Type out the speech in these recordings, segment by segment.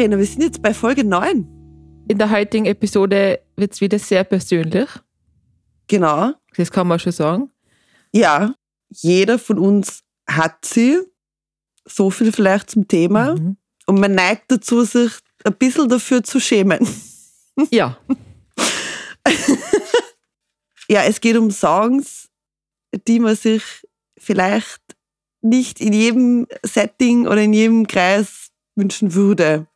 Verena, wir sind jetzt bei Folge 9. In der heutigen Episode wird es wieder sehr persönlich. Genau. Das kann man schon sagen. Ja, jeder von uns hat sie. So viel vielleicht zum Thema. Mhm. Und man neigt dazu, sich ein bisschen dafür zu schämen. Ja. Ja, es geht um Songs, die man sich vielleicht nicht in jedem Setting oder in jedem Kreis wünschen würde.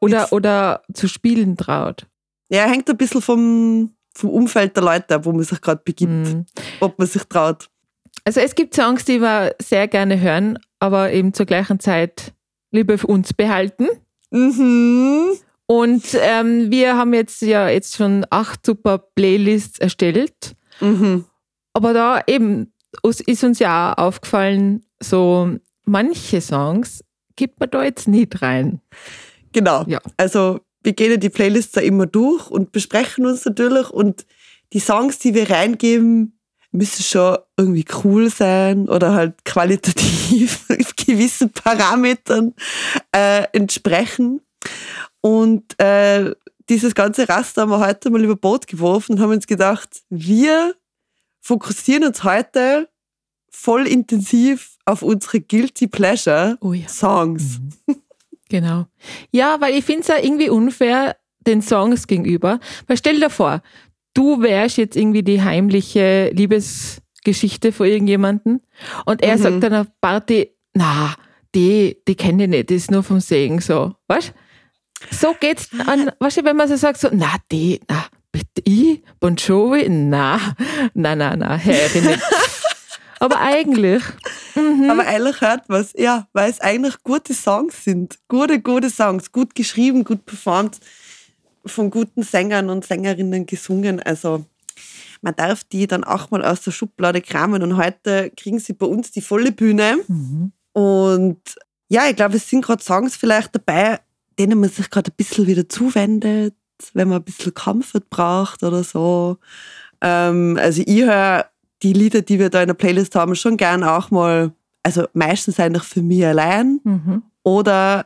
Oder, oder zu spielen traut. Ja, hängt ein bisschen vom, vom Umfeld der Leute ab, wo man sich gerade begibt, Mhm. ob man sich traut. Also es gibt Songs, die wir sehr gerne hören, aber eben zur gleichen Zeit lieber für uns behalten. Mhm. Und ähm, wir haben jetzt ja jetzt schon acht super Playlists erstellt. Mhm. Aber da eben ist uns ja auch aufgefallen, so manche Songs gibt man da jetzt nicht rein. Genau. Ja. Also wir gehen die Playlists da immer durch und besprechen uns natürlich und die Songs, die wir reingeben, müssen schon irgendwie cool sein oder halt qualitativ gewissen Parametern äh, entsprechen. Und äh, dieses ganze Raster haben wir heute mal über Bord geworfen und haben uns gedacht, wir fokussieren uns heute voll intensiv auf unsere Guilty Pleasure Oh ja. Songs. Genau. Ja, weil ich finde es ja irgendwie unfair den Songs gegenüber. Weil stell dir vor, du wärst jetzt irgendwie die heimliche Liebesgeschichte von irgendjemandem und er Mhm. sagt dann auf Party, na, die, die kenne ich nicht, die ist nur vom Segen so. Weißt So geht's an, weißt du, wenn man so sagt, so, na, die, na, bitte ich, Bon Jovi, na, na, na, na, nicht. Aber eigentlich, mhm. Aber eigentlich hört man ja, weil es eigentlich gute Songs sind. Gute, gute Songs. Gut geschrieben, gut performt, von guten Sängern und Sängerinnen gesungen. Also man darf die dann auch mal aus der Schublade kramen und heute kriegen sie bei uns die volle Bühne. Mhm. Und ja, ich glaube, es sind gerade Songs vielleicht dabei, denen man sich gerade ein bisschen wieder zuwendet, wenn man ein bisschen Comfort braucht oder so. Ähm, also ich höre die Lieder, die wir da in der Playlist haben, schon gern auch mal, also meistens eigentlich für mich allein. Mhm. Oder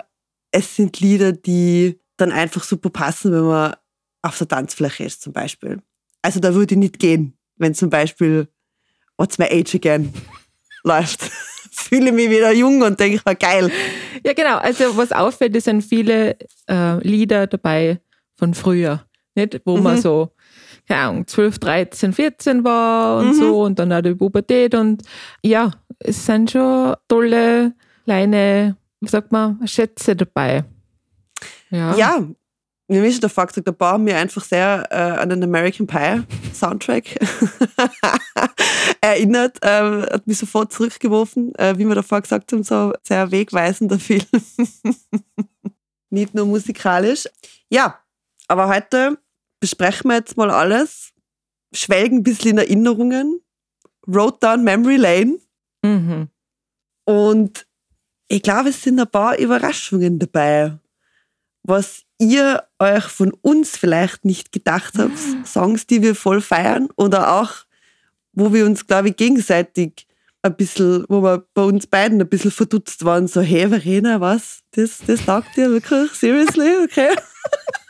es sind Lieder, die dann einfach super passen, wenn man auf der Tanzfläche ist zum Beispiel. Also da würde ich nicht gehen, wenn zum Beispiel What's My Age Again läuft. Fühle mich wieder jung und denke, mir, geil. Ja, genau. Also was auffällt, sind viele äh, Lieder dabei von früher, nicht? wo man Mhm. so, keine Ahnung, 12, 13, 14 war und Mhm. so und dann auch die Pubertät und ja, es sind schon tolle, kleine, wie sagt man, Schätze dabei. Ja. Ja, mir ist der Fakt, da bauen wir einfach sehr äh, an den American Pie Soundtrack erinnert. Ähm, hat mich sofort zurückgeworfen, äh, wie wir davor gesagt haben, so sehr wegweisender Film. Nicht nur musikalisch. Ja, aber heute besprechen wir jetzt mal alles, schwelgen ein bisschen in Erinnerungen, Road Down Memory Lane Mhm. und ich glaube, es sind ein paar Überraschungen dabei, was ihr euch von uns vielleicht nicht gedacht habt. Songs, die wir voll feiern oder auch, wo wir uns, glaube ich, gegenseitig ein bisschen, wo wir bei uns beiden ein bisschen verdutzt waren, so, hey Verena, was? Das, das taugt dir wirklich? Seriously? Okay.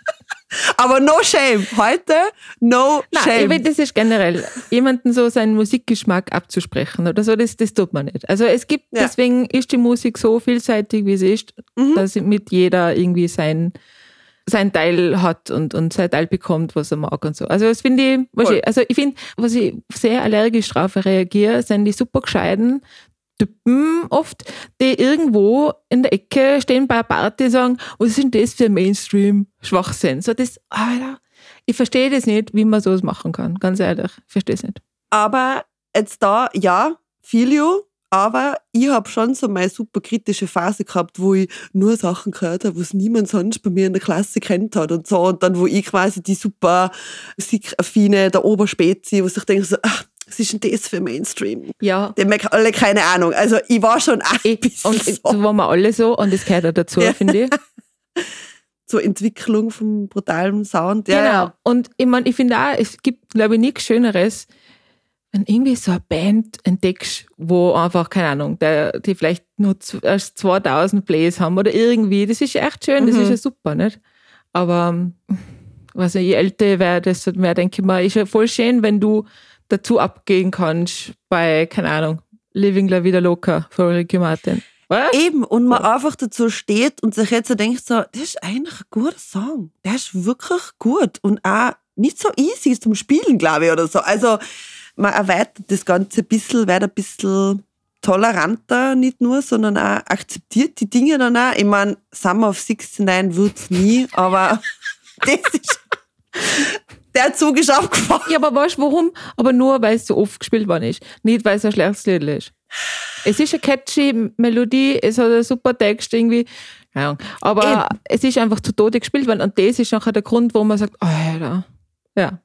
Aber no shame. Heute no Nein, ich shame. will, das ist generell, jemanden so seinen Musikgeschmack abzusprechen oder so, das, das tut man nicht. Also es gibt, Ja. deswegen ist die Musik so vielseitig, wie sie ist, Mhm. dass mit jeder irgendwie sein, sein Teil hat und, und sein Teil bekommt, was er mag und so. Also das finde ich, Voll. ich, also ich finde, was ich sehr allergisch drauf reagiere, sind die super gescheiten Typen oft, die irgendwo in der Ecke stehen bei einer Party und sagen, was ist denn das für Mainstream-Schwachsinn? So das, Alter, ich verstehe das nicht, wie man sowas machen kann, ganz ehrlich. Ich verstehe es nicht. Aber jetzt da, ja, feel you, aber ich habe schon so meine super kritische Phase gehabt, wo ich nur Sachen gehört habe, was niemand sonst bei mir in der Klasse kennt hat und so. Und dann, wo ich quasi die super musikaffine, der Oberspezi, wo sich denke, so, ach, was ist denn das für Mainstream? Ja. Die haben alle keine Ahnung. Also ich war schon ein Ich, bisschen und so. waren wir alle so und das gehört auch dazu, Ja. finde ich. zur Entwicklung vom brutalen Sound. Ja, genau. ja. Und ich meine, ich finde auch, es gibt, glaube ich, nichts Schöneres, wenn irgendwie so eine Band entdeckst, wo einfach, keine Ahnung, der, die vielleicht nur erst 2000 Plays haben oder irgendwie, das ist echt schön, das Mhm. ist ja super, nicht? Aber, ähm, weiß nicht, je älter ich werde, desto mehr denke ich mir, ist ja voll schön, wenn du dazu abgehen kannst bei, keine Ahnung, Living La Vida Loca von Ricky Martin. Was? Eben, und man einfach dazu steht und sich jetzt so denkt, so, das ist eigentlich ein guter Song. Der ist wirklich gut und auch nicht so easy zum Spielen, glaube ich, oder so. Also, man erweitert das Ganze ein bisschen, wird ein bisschen toleranter, nicht nur, sondern auch akzeptiert die Dinge dann auch. Ich meine, Summer of 69 wird's nie, aber das ist, der Zug ist aufgefahren. Ja, aber weißt du warum? Aber nur, weil es so oft gespielt worden ist. Nicht, weil es ein schlechtes Lied ist. Es ist eine catchy Melodie, es hat einen super Text irgendwie. Ahnung. Aber es ist einfach zu Tode gespielt worden. Und das ist nachher der Grund, wo man sagt, oh, Alter. Ja.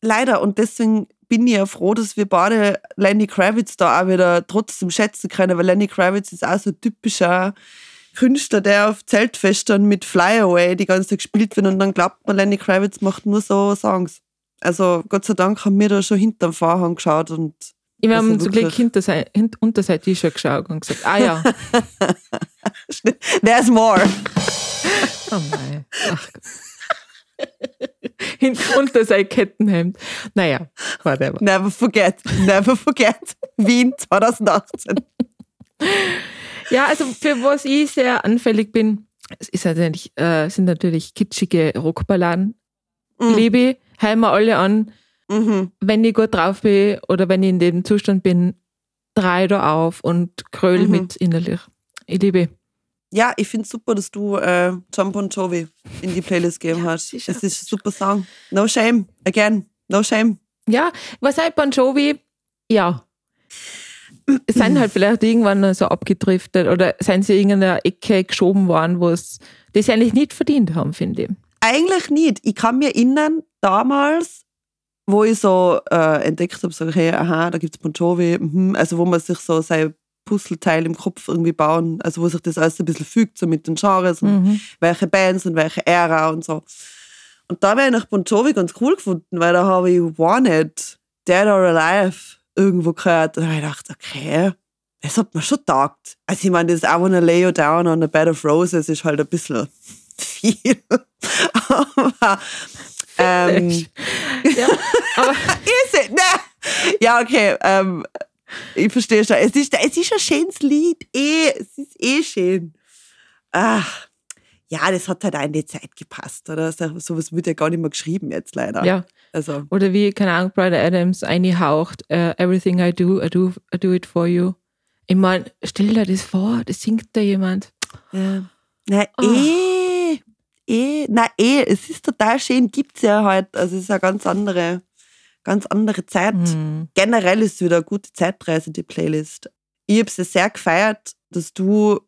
Leider. Und deswegen bin ich ja froh, dass wir beide Lenny Kravitz da auch wieder trotzdem schätzen können, weil Lenny Kravitz ist auch so ein typischer Künstler, der auf Zeltfestern mit Fly Away die ganze Zeit gespielt wird und dann glaubt man, Lenny Kravitz macht nur so Songs. Also Gott sei Dank haben wir da schon hinterm Vorhang geschaut und Ich Also habe zum Glück hinter sein, hint, unterseitig schon geschaut und gesagt, ah ja. there's more. Oh nein. Ach Gott. Hin, unter sein Kettenhemd. Naja, whatever. Never forget, never forget. Wien 2018. Ja, also für was ich sehr anfällig bin, es ist natürlich, äh, sind natürlich kitschige Rockballaden. Mhm. Liebe hören wir alle an. Mhm. Wenn ich gut drauf bin oder wenn ich in dem Zustand bin, drei da auf und kröll Mhm. mit innerlich. Ich liebe. Ja, ich finde es super, dass du äh, John Bon Jovi in die Playlist gegeben hast. sicher. Es ist ein super Song. No shame. Again, no shame. Ja, was halt Bon Jovi, ja. Sind halt vielleicht irgendwann so abgedriftet oder sind sie in irgendeiner Ecke geschoben worden, wo es das eigentlich nicht verdient haben, finde ich. Eigentlich nicht. Ich kann mir erinnern, damals, wo ich so äh, entdeckt habe, so, okay, aha, da gibt es Bon Jovi, mhm. also wo man sich so sein Puzzleteil im Kopf irgendwie bauen, also wo sich das alles ein bisschen fügt, so mit den Genres und Mhm. welche Bands und welche Ära und so. Und da habe ich nach Bon Jovi ganz cool gefunden, weil da habe ich Wanted, Dead or Alive irgendwo gehört. Und habe ich gedacht, okay, das hat mir schon taugt. Also ich meine, das I Wanna Lay You Down on a Bed of Roses ist halt ein bisschen viel. Aber ähm, Ja, aber ist es? Ne? Ja, okay. Ähm, ich verstehe schon. Es ist, es ist ein schönes Lied. Eh, es ist eh schön. Ach, ja, das hat halt auch in die Zeit gepasst, oder? So- Sowas wird ja gar nicht mehr geschrieben jetzt leider. ja. Also, Oder wie, keine Ahnung, Brother Adams eingehaucht, äh, Everything I do, I do, I do it for you. Ich meine, stell dir das vor, das singt da jemand. ja. Na, Oh. eh, eh, na, eh, es ist total schön, gibt's ja halt. Also, es ist eine ganz andere, ganz andere Zeit. Hm. generell ist es wieder eine gute Zeitreise, die Playlist. Ich habe es sehr gefeiert, dass du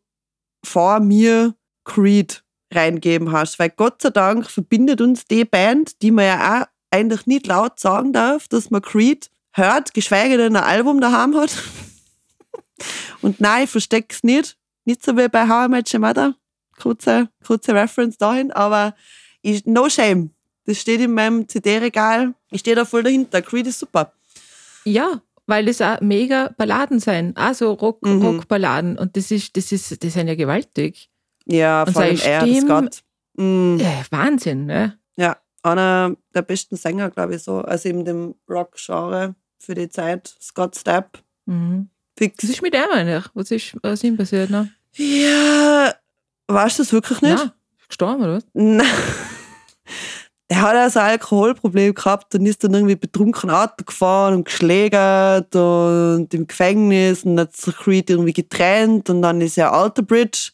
vor mir Creed reingeben hast, weil Gott sei Dank verbindet uns die Band, die man ja auch eigentlich nicht laut sagen darf, dass man Creed hört, geschweige denn ein Album daheim hat. Und nein, ich verstecke es nicht. Nicht so wie bei How I Met Your Mother. Kurze, kurze Reference dahin, aber ich, no shame. Das steht in meinem CD-Regal. Ich stehe da voll dahinter. Creed ist super. Ja, weil das auch mega Balladen sind, also Rock, Mhm. Rockballaden. Und das ist, das ist, die sind ja gewaltig. Ja, Und vor allem er, Stimme- Gott. Mm, Ja, Wahnsinn, ne? ja, einer der besten Sänger, glaube ich, so. Also in dem Rock-Genre für die Zeit. Scott Stapp. Mhm. Fix. Was ist mit dem eigentlich? Was ist, ist ihm passiert? Ne? Ja, weißt du das wirklich nicht? Na, gestorben oder was? Nein. Der hat also ein Alkoholproblem gehabt und ist dann irgendwie betrunken Auto gefahren und geschlägert und im Gefängnis und hat sich Creed irgendwie getrennt und dann ist ja Alter Bridge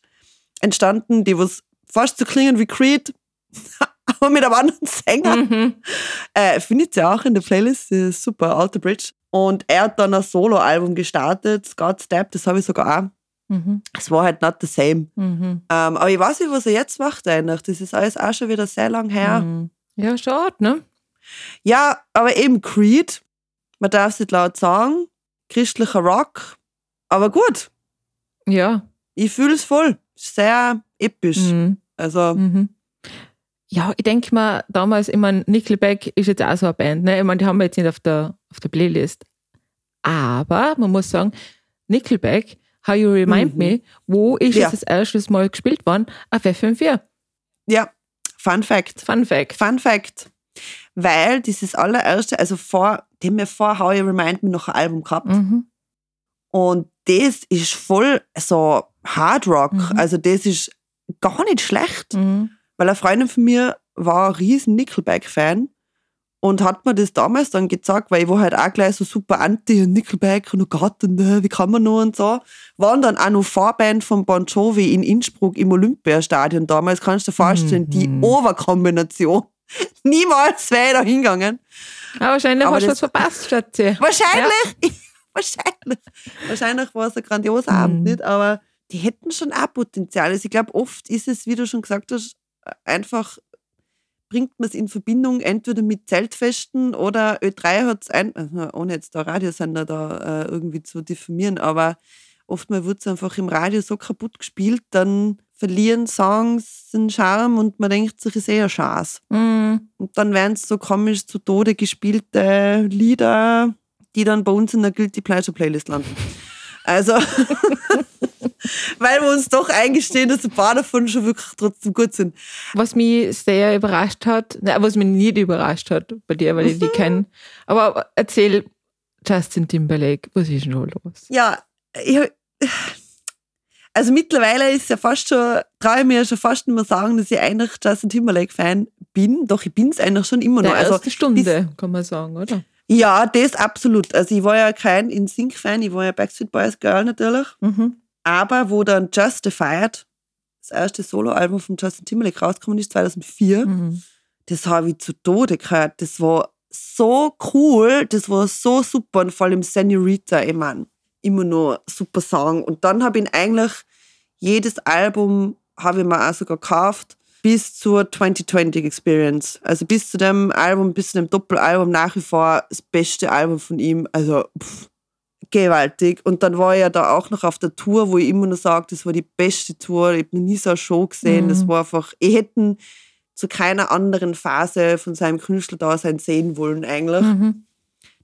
entstanden, die was fast so klingen wie Creed, aber mit einem anderen Sänger. Mhm. Äh, findet ihr auch in der Playlist, die ist super, Alter Bridge. Und er hat dann ein Solo-Album gestartet, Scott Step, das habe ich sogar auch. Mhm. Es war halt not the same. Mhm. Ähm, aber ich weiß nicht, was er jetzt macht eigentlich. Das ist alles auch schon wieder sehr lang her. Mhm. Ja, schade, ne? Ja, aber eben Creed, man darf es nicht laut sagen, christlicher Rock, aber gut, Ja. ich fühle es voll. Sehr episch. Mhm. Also, Mhm. Ja, ich denke mal, damals, ich meine, Nickelback ist jetzt auch so eine Band, ne? Ich meine, die haben wir jetzt nicht auf der, auf der Playlist. Aber man muss sagen, Nickelback, How You Remind Mhm. Me, wo ist Ja. es das erstes Mal gespielt worden? Auf FM4. Ja, Fun Fact. Fun Fact. Fun Fact. Weil dieses allererste, also vor, die haben ja vor How You Remind Me noch ein Album gehabt. Mhm. Und das ist voll so Hard Rock. Mhm. Also das ist gar nicht schlecht. Mhm. Weil eine Freundin von mir war ein riesen Nickelback-Fan und hat mir das damals dann gezeigt, weil ich war halt auch gleich so super anti und Nickelback und oh Gott, und äh, wie kann man nur und so. Waren dann auch noch Vorband von Bon Jovi in Innsbruck im Olympiastadion damals. Kannst du dir vorstellen, die Mhm. Overkombination. Niemals wäre ich da hingegangen. Aber wahrscheinlich Aber hast du das- was verpasst, Schatzi. Wahrscheinlich, wahrscheinlich. Wahrscheinlich war es ein grandioser Mhm. Abend, nicht? Aber die hätten schon auch Potenzial. Also ich glaube, oft ist es, wie du schon gesagt hast, einfach bringt man es in Verbindung entweder mit Zeltfesten oder Ö3 hat es ein, also ohne jetzt da Radiosender da äh, irgendwie zu diffamieren, aber oftmal wird es einfach im Radio so kaputt gespielt, dann verlieren Songs den Charme und man denkt sich, ist eh eine Chance. Mhm. Und dann werden es so komisch zu Tode gespielte Lieder, die dann bei uns in der Guilty Pleasure Playlist landen. Also, weil wir uns doch eingestehen, dass ein paar davon schon wirklich trotzdem gut sind. Was mich sehr überrascht hat, was mich nicht überrascht hat bei dir, weil ich die kenne. Aber erzähl Justin Timberlake, was ist denn los? Ja, ich, also mittlerweile ist ja fast schon, traue ich mir ja schon fast nicht mehr sagen, dass ich eigentlich Justin Timberlake-Fan bin. Doch, ich bin es eigentlich schon immer noch. Der Also, erste Stunde, kann man sagen, oder? ja, das absolut. Also ich war ja kein InSync-Fan, ich war ja Backstreet Boys Girl natürlich. Mhm. Aber wo dann Justified, das erste Soloalbum von Justin Timberlake rausgekommen ist, 2004, Mhm. das habe ich zu Tode gehört. Das war so cool, das war so super und vor allem Senorita, ich mein, immer nur super Song. Und dann habe ich eigentlich jedes Album habe ich mir auch sogar gekauft, bis zur 2020 Experience. Also bis zu dem Album, bis zu dem Doppelalbum nach wie vor das beste Album von ihm. Also pff, gewaltig. Und dann war ich ja da auch noch auf der Tour, wo ich immer noch sage, das war die beste Tour. Ich habe noch nie so eine Show gesehen. Mhm. Das war einfach, ich hätte zu keiner anderen Phase von seinem Künstlerdasein sehen wollen eigentlich. Mhm.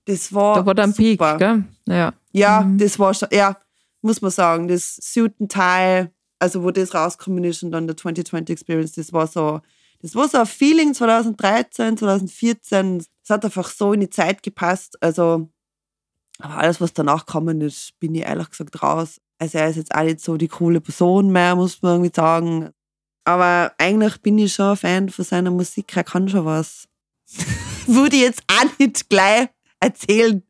Das war, Da war dann Peak, gell? Ja. Ja, Mhm. das war schon, ja, muss man sagen, das Suit and Tie, also wo das rausgekommen ist und dann der 2020 Experience, das war so, das war so ein Feeling 2013, 2014. Das hat einfach so in die Zeit gepasst. Also, aber alles, was danach gekommen ist, bin ich ehrlich gesagt raus. Also er ist jetzt auch nicht so die coole Person mehr, muss man irgendwie sagen. Aber eigentlich bin ich schon ein Fan von seiner Musik, er kann schon was. Würde ich jetzt auch nicht gleich erzählen,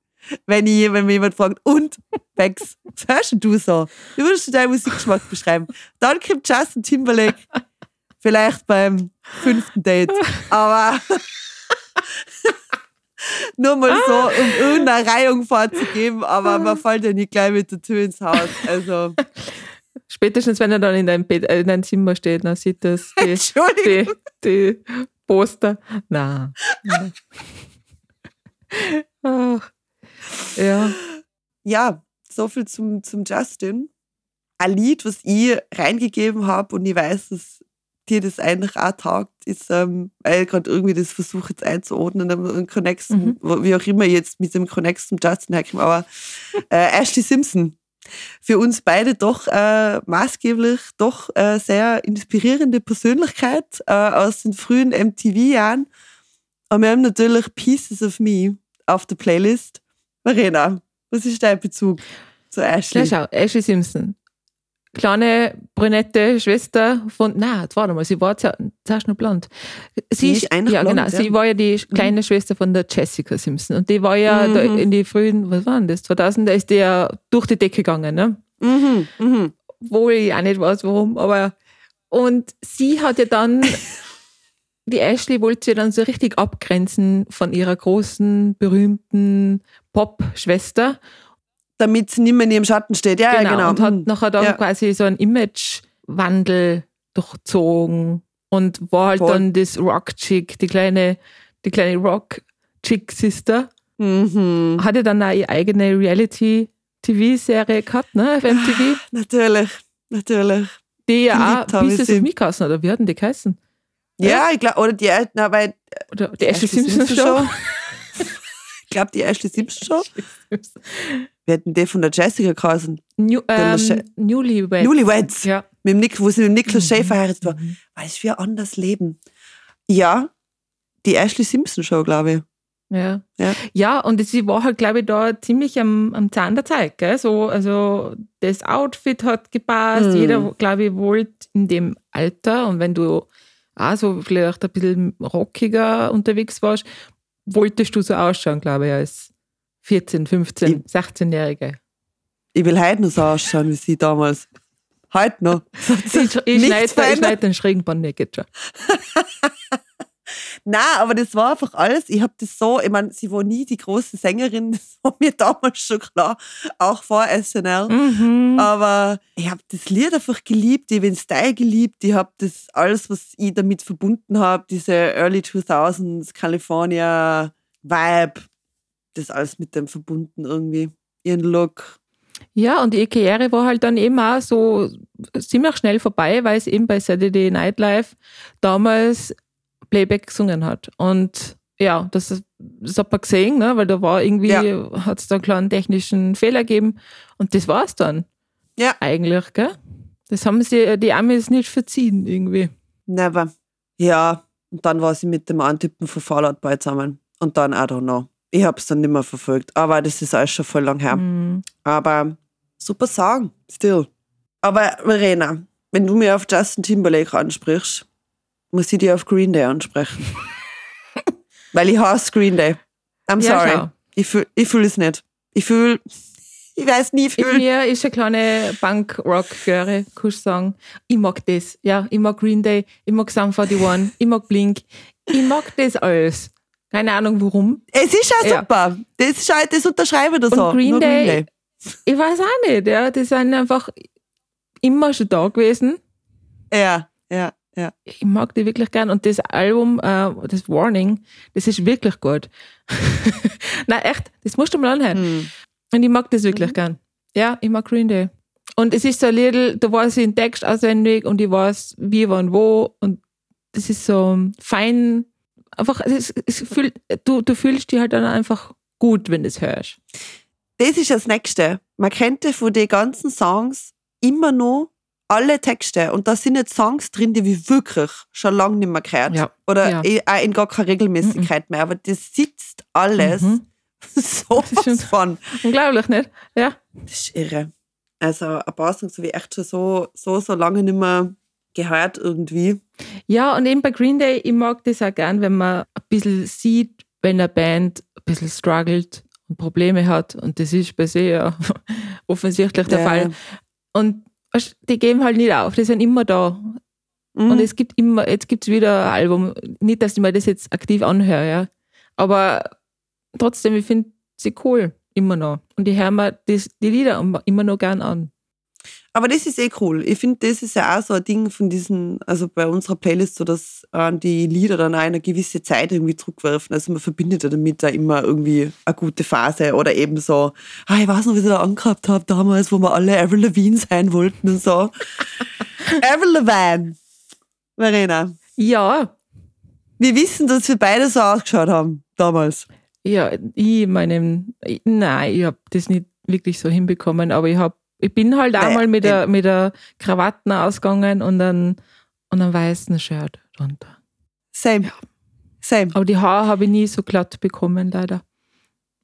wenn, ich, wenn mir jemand fragt, und, Bex, was hörst du so? Wie würdest du deinen Musikgeschmack beschreiben? Dann kommt Justin Timberlake vielleicht beim fünften Date. Aber nur mal so, um irgendeine Reihung vorzugeben, aber man fällt ja nicht gleich mit der Tür ins Haus. Also, Spätestens, wenn er dann in deinem, Bett, äh, in deinem Zimmer steht, dann sieht das die, die, die Poster. Na. Ach. Ja. Ja, so viel zum, zum Justin. Ein Lied, was ich reingegeben habe und ich weiß, dass dir das eigentlich auch taugt, ist, ähm, weil ich gerade irgendwie das versuche jetzt einzuordnen, aber ein Connex, Mhm. wie auch immer jetzt mit dem Connex zum Justin herkomme, aber äh, Ashley Simpson. Für uns beide doch äh, maßgeblich, doch äh, sehr inspirierende Persönlichkeit äh, aus den frühen MTV-Jahren. Und wir haben natürlich Pieces of Me auf der Playlist. Marina, was ist dein Bezug zu Ashley? Ja, schau, Ashley Simpson. Kleine brünette Schwester von, na, warte mal, sie war zuerst noch blond. Die ist eigentlich ja, blond, genau, ja. sie war ja die kleine Schwester von der Jessica Simpson. Und die war ja Mhm. in die frühen, was waren das, 2000, da ist die ja durch die Decke gegangen, ne? Mhm, mhm. Wo ich auch nicht weiß, warum, aber. Und sie hat ja dann, die Ashley wollte sie dann so richtig abgrenzen von ihrer großen, berühmten Pop-Schwester. Damit sie nicht mehr in ihrem Schatten steht. Ja, genau, ja, genau. Und hat Mhm. nachher dann Ja. quasi so einen Imagewandel durchzogen und war halt Voll. dann das Rock-Chick, die kleine, die kleine Rock-Chick-Sister. Mhm. Hatte dann auch ihre eigene Reality-TV-Serie gehabt, ne, auf MTV, Natürlich, natürlich. die ja auch habe ich Pieces sie. of Me geheißen, oder wie hatten die geheißen? Ja, ich glaube, oder die, na, weil Oder die Ashley Simpson Simpson Show? Ich glaube, die Ashley Simpson Show. Wir hätten die von der Jessica geheißen. New, ähm, Newlyweds. Newlyweds. Ja. Mit dem Nick, wo sie mit dem Niklas Mhm. Schaefer verheiratet war. Weiß wie anders leben. Ja, die Ashley Simpson Show, glaube ich. Ja. Ja. ja, und sie war halt, glaube ich, da ziemlich am, am Zahn der Zeit. Gell? So, also das Outfit hat gepasst, Mhm. jeder, glaube ich, wollte in dem Alter und wenn du auch so vielleicht ein bisschen rockiger unterwegs warst, wolltest du so ausschauen, glaube ich, als 14, 15, 16-Jährige. Ich will heute noch so ausschauen wie sie damals. Heute noch. Ich, ich schneide schneid den schrägen Band nicht jetzt schon. Nein, aber das war einfach alles. Ich habe das so, ich meine, sie war nie die große Sängerin, das war mir damals schon klar, auch vor SNL. Mhm. Aber ich habe das Lied einfach geliebt, ich habe den Style geliebt, ich habe das alles, was ich damit verbunden habe, diese Early 2000s California Vibe, das alles mit dem verbunden irgendwie. Ihren Look. Ja, und die Karriere war halt dann eben auch so ziemlich schnell vorbei, weil es eben bei Saturday Night Live damals Playback gesungen hat. Und ja, das, das hat man gesehen, ne? weil da war irgendwie, Ja. hat es da einen kleinen technischen Fehler gegeben. Und das war's dann. Ja. Eigentlich, gell? Das haben sie die Amis nicht verziehen, irgendwie. Never. Ja, und dann war sie mit dem Typen von Fallout Boy zusammen. Und dann, I don't know. Ich habe es dann nicht mehr verfolgt. Aber das ist alles schon voll lang her. Mhm. Aber super Song, still. Aber Verena, wenn du mir auf Justin Timberlake ansprichst, muss ich dir auf Green Day ansprechen. Weil ich hasse Green Day. I'm Ja, sorry. schau. ich fühle ich fühl es nicht. Ich fühle, ich weiß nie In fühlen. mir ist eine kleine Punk-Rock-Göre, kannst du sagen. Ich mag das. Ja, ich mag Green Day, ich mag Sum 41, ich mag Blink. Ich mag das alles. Keine Ahnung warum. Es ist auch Ja. super. Das, ist auch, das unterschreibe ich da Und so. Green Nur Day- Ich weiß auch nicht, ja. Die sind einfach immer schon da gewesen. Ja, ja, ja. Ich mag die wirklich gern. Und das Album, äh, das Warning, das ist wirklich gut. Nein, echt, das musst du mal anhören. Hm. Und ich mag das wirklich gern. Ja, ich mag Green Day. Und es ist so ein little, da weiß ich den Text auswendig und ich weiß, wie, wann, wo. Und das ist so fein. Einfach, es, es fühlt, du, du fühlst dich halt dann einfach gut, wenn du es hörst. Das ist das Nächste. Man kennt ja von den ganzen Songs immer noch alle Texte. Und da sind jetzt Songs drin, die wir wirklich schon lange nicht mehr gehört. Ja. Oder Ja. eh- auch in gar keine Regelmäßigkeit mehr. Aber das sitzt alles Mhm. so stimmt. von. Unglaublich, nicht? Ja. Das ist irre. Also ein paar Songs habe ich echt schon so, so, so lange nicht mehr gehört irgendwie. Ja, und eben bei Green Day, ich mag das auch gern, wenn man ein bisschen sieht, wenn eine Band ein bisschen struggelt und Probleme hat. Und das ist bei sie ja offensichtlich der Ja. Fall. Und die geben halt nicht auf, die sind immer da. Mhm. Und es gibt immer, jetzt gibt es wieder ein Album. Nicht, dass ich mir das jetzt aktiv anhöre, ja. Aber trotzdem, ich finde sie cool, immer noch. Und ich höre mir das, die Lieder immer noch gern an. Aber das ist eh cool. Ich finde, das ist ja auch so ein Ding von diesen, also bei unserer Playlist, so dass äh, die Lieder dann auch eine gewisse Zeit irgendwie zurückwerfen. Also man verbindet ja damit da immer irgendwie eine gute Phase oder eben so, ah, ich weiß noch, wie ich da angehabt habe damals, wo wir alle Avril Lavigne sein wollten und so. Avril Lavigne. Verena, Ja, wir wissen, dass wir beide so ausgeschaut haben damals. Ja, ich meine, nein, ich habe das nicht wirklich so hinbekommen, aber ich hab, ich bin halt Naja, einmal mit der, mit der Krawatten ausgegangen und dann und einem weißen Shirt drunter. Same. Same. Aber die Haare habe ich nie so glatt bekommen, leider.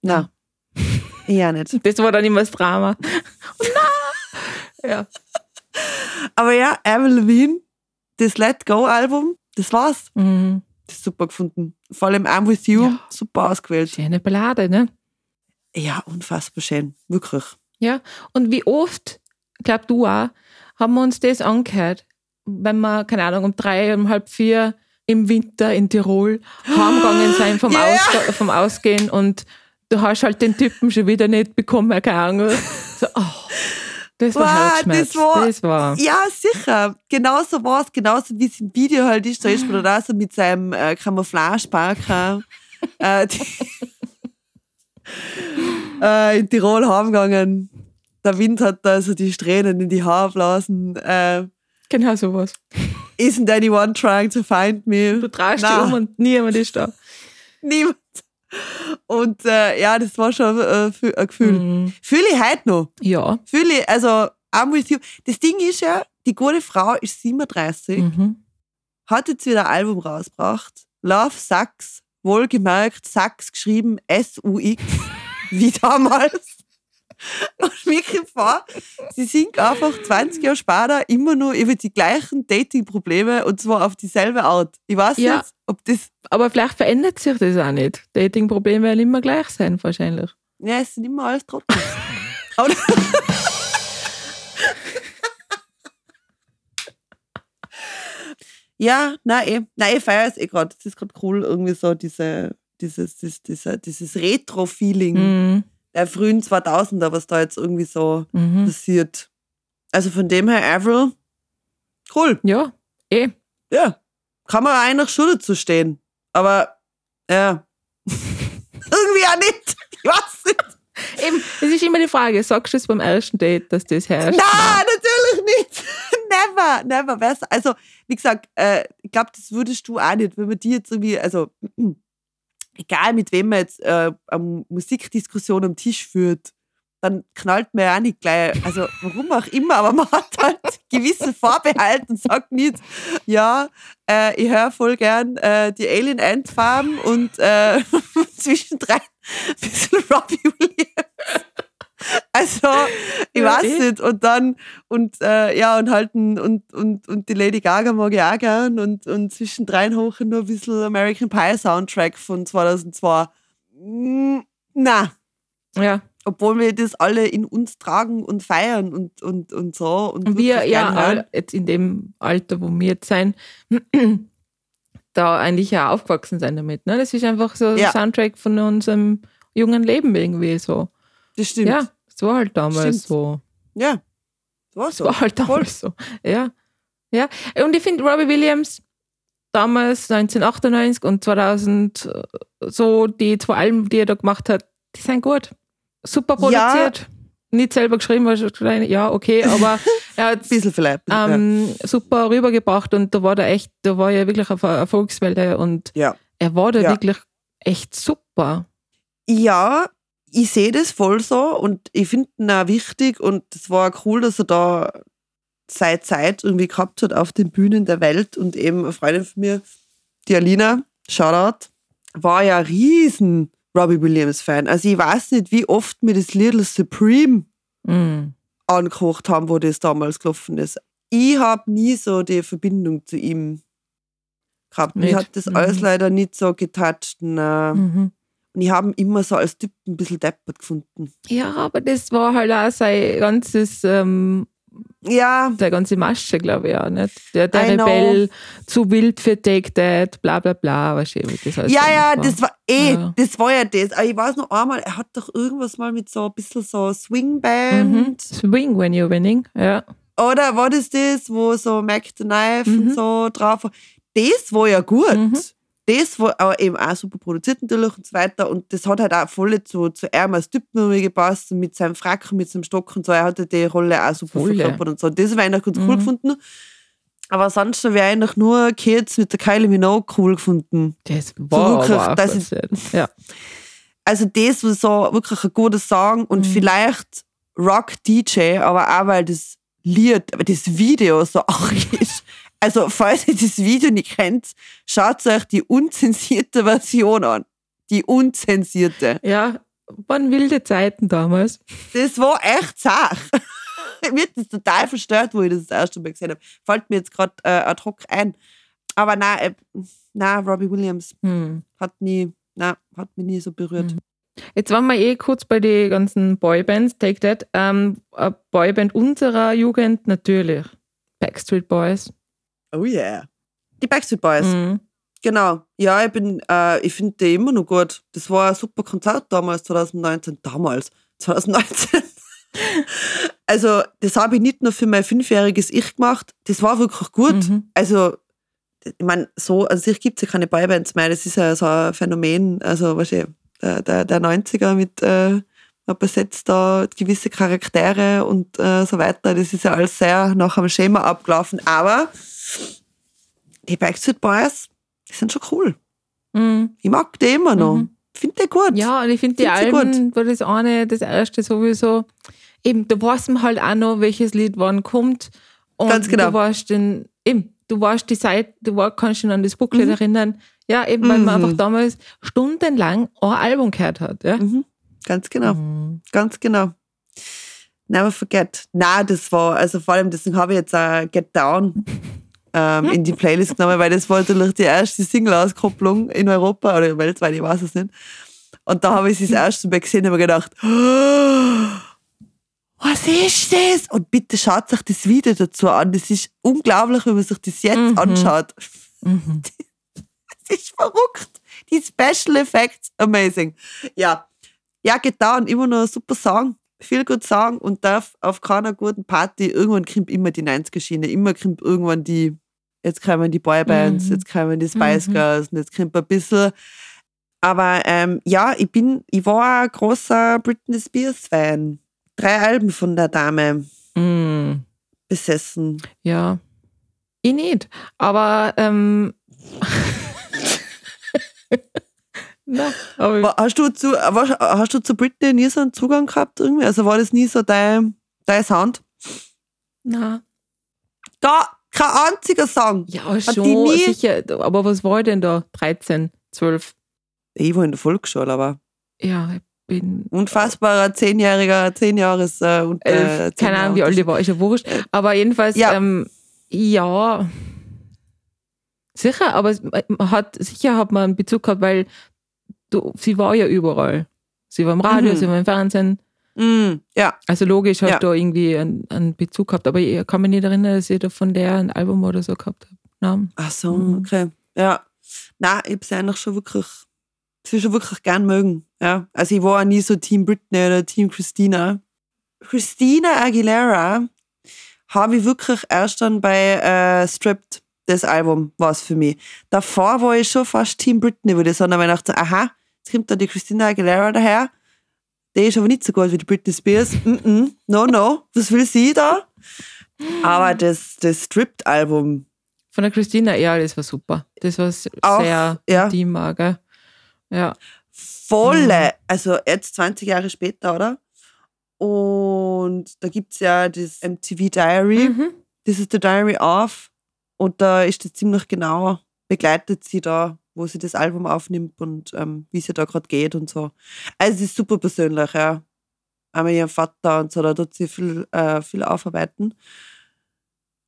Na, auch nicht. Das war dann immer das Drama. Nein! Ja. Aber ja, Avril Lavigne, das Let Go Album, das war's. Mhm. Das ist super gefunden. Vor allem I'm With You, Ja. super ausgewählt. Schöne Ballade, ne? Ja, unfassbar schön. Wirklich. Ja. Und wie oft, glaub du auch, haben wir uns das angehört, wenn wir, keine Ahnung, um drei, um halb vier im Winter in Tirol heimgegangen sein vom, Ja. Ausga- vom Ausgehen und du hast halt den Typen schon wieder nicht bekommen, keine Ahnung. So, oh, das war Wow, Herzschmerz. das war- das war Ja, sicher. Genauso war es. Genauso wie es im Video halt ist. Da ist man da so mit seinem äh, Camouflage-Parker äh, äh, in Tirol heimgegangen. Der Wind hat da so die Strähnen in die Haare blasen. Äh, genau sowas. isn't anyone trying to find me? Du drehst dich um und niemand ist da. Niemand. Und äh, ja, das war schon äh, ein Gefühl. Mhm. Fühle ich heute noch. Ja. Fühle ich, also I'm with you. Das Ding ist ja, die gute Frau ist 37, Mhm. hat jetzt wieder ein Album rausgebracht. Love Sucks, wohlgemerkt, Sucks geschrieben S-U-X, wie damals. Und mir kommt vor, sie singt einfach 20 Jahre später immer nur über die gleichen Dating-Probleme und zwar auf dieselbe Art. Ich weiß Ja. nicht, ob das, Aber vielleicht verändert sich das auch nicht. Dating-Probleme werden immer gleich sein, wahrscheinlich. ja, es sind immer alles Trottel. ja, nein, eh. Nein, ich feiere es eh gerade. Das ist gerade cool, irgendwie so diese, dieses, dieses, dieser, dieses Retro-Feeling Mhm. der frühen 2000er, was da jetzt irgendwie so Mhm. passiert. Also von dem her, Avril, cool. Ja, eh. Ja, kann man eigentlich schon dazu stehen. Aber, ja, irgendwie auch nicht. Ich weiß nicht. Eben, es ist immer die Frage, sagst du es beim ersten Date, dass das herrscht? Nein, nicht. Never, never. Wär's- Also, wie gesagt, äh, ich glaube, das würdest du auch nicht, wenn man die jetzt irgendwie, also, egal mit wem man jetzt äh, eine Musikdiskussion am Tisch führt, dann knallt man ja auch nicht gleich, also warum auch immer, aber man hat halt gewisse Vorbehalte und sagt nicht, ja, äh, ich höre voll gern äh, die Alien Ant Farm und äh, zwischendrin ein bisschen Robbie Williams. Also, ich Ja, weiß eh. nicht. Und dann, und äh, ja, und halt und, und, und die Lady Gaga mag ich auch gern und, und zwischendrin hoch nur ein bisschen American Pie Soundtrack von 2002. Mm, na, Ja. obwohl wir das alle in uns tragen und feiern und, und, und so. Und wir ja jetzt in dem Alter, wo wir jetzt sein, da eigentlich ja aufgewachsen sein damit. Ne? Das ist einfach so ein Ja. Soundtrack von unserem jungen Leben irgendwie so. Das stimmt. Ja, es war halt damals Stimmt. so. Ja. War Es so. war halt damals so. Ja. ja. Und ich finde, Robbie Williams damals 1998 und 2000 äh, so die zwei Alben, die er da gemacht hat, die sind gut. Super Ja. produziert. Nicht selber geschrieben, weil schon- ja, okay, aber er hat Ein bisschen vielleicht. ähm, super rübergebracht und da war der echt, da war ja wirklich eine Ver- Erfolgswelle und ja. er war da Ja. wirklich echt super. Ja, ich sehe das voll so und ich finde ihn auch wichtig und es war auch cool, dass er da seine Zeit irgendwie gehabt hat auf den Bühnen der Welt und eben eine Freundin von mir, die Alina, Shoutout, war ja riesen Robbie Williams Fan. Also ich weiß nicht, wie oft mir das Little Supreme Mm. angekocht haben, wo das damals gelaufen ist. Ich habe nie so die Verbindung zu ihm gehabt. Mich Nicht? hat das Mhm. alles leider nicht so getoucht. Mhm. Und ich habe ihn immer so als Typ ein bisschen deppert gefunden. Ja, aber das war halt auch sein ganzes, ähm, Ja, der ganze Masche, glaube ich auch, nicht? Der, der. Rebell, zu wild für Take That, bla bla bla, du, wie das alles ja, ja, war. das war eh, Ja. das war ja das. Aber ich weiß noch einmal, er hat doch irgendwas mal mit so ein bisschen so Swingband. Mhm. Swing when you're winning, ja. Oder war das das, wo so Mac the Knife Mhm. und so drauf war? Das war ja gut. Mhm. Das war aber eben auch super produziert natürlich und so weiter. Und das hat halt auch voll zu, zu ihm als Typ irgendwie gepasst und mit seinem Frack und mit seinem Stock und so. Er hatte die Rolle auch super Voll, verkörpert und so. Das habe ich eigentlich ganz cool Mhm. gefunden. Aber sonst wäre eigentlich nur Kids mit der Kylie Minogue cool gefunden. Das war wirklich, aber auch das passiert. Ja. Also das war so wirklich ein guter Song und Mhm. vielleicht Rock DJ, aber auch weil das Lied, aber das Video so auch ist. Also falls ihr das Video nicht kennt, schaut euch die unzensierte Version an. Die unzensierte. ja, waren wilde Zeiten damals. Das war echt zart. mir das total verstört, wo ich das das erste Mal gesehen habe. Fällt mir jetzt gerade äh, ad hoc ein. Aber nein, äh, nein, Robbie Williams Hm. hat nie, nein, hat mich nie so berührt. Mhm. Jetzt waren wir eh kurz bei den ganzen Boybands, Take That. Ähm, eine Boyband unserer Jugend natürlich. Backstreet Boys. Oh yeah. Die Backstreet Boys. Mhm. Genau. Ja, ich bin, äh, ich finde die immer noch gut. Das war ein super Konzert damals, 2019. Damals, 2019. also, das habe ich nicht nur für mein fünfjähriges Ich gemacht. Das war wirklich gut. Mhm. Also, ich meine, so an sich gibt es ja keine Boybands mehr. Das ist ja so ein Phänomen. Also, weißt du, der, der, der 90er mit, äh, man besetzt da gewisse Charaktere und äh, so weiter. Das ist ja alles sehr nach einem Schema abgelaufen. Aber die Backstreet Boys, die sind schon cool. Mhm. Ich mag die immer noch. Mhm. Ich finde die gut. Ja, und ich finde die Find Alben, war das eine, das erste sowieso, eben, da weiß man halt auch noch, welches Lied wann kommt. Und Ganz genau. du weißt den, eben, du weißt die Seite, du war, kannst dich an das Booklet Mhm. erinnern. Ja, eben, weil man Mhm. einfach damals stundenlang ein Album gehört hat. Ja? Mhm. Ganz genau. Mhm. Ganz genau. Never forget. Na, das war, also vor allem, deswegen habe ich jetzt auch Get Down ähm, in die Playlist genommen, weil das war natürlich die erste Single-Auskopplung in Europa oder weltweit, ich weiß es nicht. Und da habe ich sie das erste Mal gesehen und habe gedacht, oh, was ist das? Und bitte schaut euch das Video dazu an. Das ist unglaublich, wenn man sich das jetzt Mhm. anschaut. Mhm. Das ist verrückt. Die Special Effects, amazing. Ja, ja, Get Down, immer noch ein super Song. Viel gut Song und darf auf keiner guten Party, irgendwann kommt immer die 90er-Schiene, immer kommt irgendwann die, jetzt kommen die Boybands, Mhm. jetzt kommen die Spice Mhm. Girls und jetzt kommt ein bisschen. Aber ähm, ja, ich bin, ich war ein großer Britney Spears-Fan. Drei Alben von der Dame Mhm. besessen. Ja. Ich nicht. Aber ähm, War- Hast du, zu, hast du zu Britney nie so einen Zugang gehabt irgendwie? Also war das nie so dein, dein Sound? na, Da, kein einziger Song. ja, schon, sicher. Aber was war ich denn da? 13, 12? Ich war in der Volksschule, aber Ja, ich bin unfassbarer zehnjähriger, zehn Jahres äh, und elf. äh, zehn keine Ahnung, wie alt ich war, ist ja wurscht. Aber jedenfalls, Ja. ähm, ja. Sicher, aber man hat, sicher hat man einen Bezug gehabt, weil du, sie war ja überall. Sie war im Radio, Mhm. sie war im Fernsehen. Mm, ja, Also logisch hast Ja. da irgendwie einen, einen Bezug gehabt, aber ich kann mich nicht erinnern, dass ich da von der ein Album oder so gehabt habe. Nein. ach so, Mhm. okay. Ja, nein, ich habe sie eigentlich schon wirklich, sie schon wirklich gern mögen. Ja, also ich war auch nie so Team Britney oder Team Christina. Christina Aguilera habe ich wirklich erst dann bei äh, Stripped, das Album war es für mich. Davor war ich schon fast Team Britney, würde ich sagen, aber ich dachte, aha, jetzt kommt da die Christina Aguilera daher. Die ist aber nicht so gut wie die Britney Spears. Mm -mm, no, no, was will sie da? Aber das, das Stripped-Album, Von der Christina, ja, das war super. Das war Auch, sehr ja. intimer, gell? Ja. volle, also jetzt 20 Jahre später, oder? Und da gibt es ja das MTV Diary. Mhm. Das ist der Diary of. Und da ist das ziemlich genau, begleitet sie da, wo sie das Album aufnimmt und ähm, wie sie da gerade geht und so. Also es ist super persönlich, ja. Einmal ihren Vater und so, da tut sie viel, äh, viel aufarbeiten.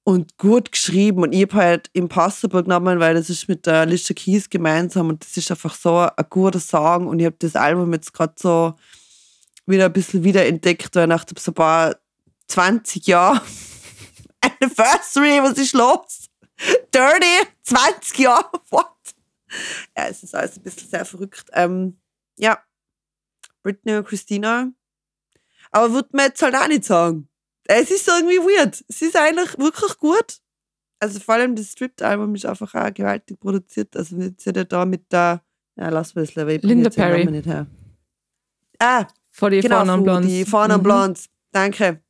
Und gut geschrieben. Und ich habe halt Impossible genommen, weil das ist mit der Alicia Keys gemeinsam und das ist einfach so ein guter Song. Und ich habe das Album jetzt gerade so wieder ein bisschen wiederentdeckt, weil nach so ein paar 20 Jahren Anniversary, was ist los? Dirty, 20 Jahre, what? Ja, es ist alles ein bisschen sehr verrückt. Ähm, ja, Britney und Christina. Aber würde man jetzt halt auch nicht sagen. Es ist irgendwie weird. Es ist eigentlich wirklich gut. Also vor allem das Stripped-Album ist einfach auch gewaltig produziert. Also wir sind ja da mit der, ja, lass mal das lieber, ich Linda den Perry. Nicht her. Ah, Vor die genau, Fu, Blondes. die Fawn Mhm. Blondes. Danke.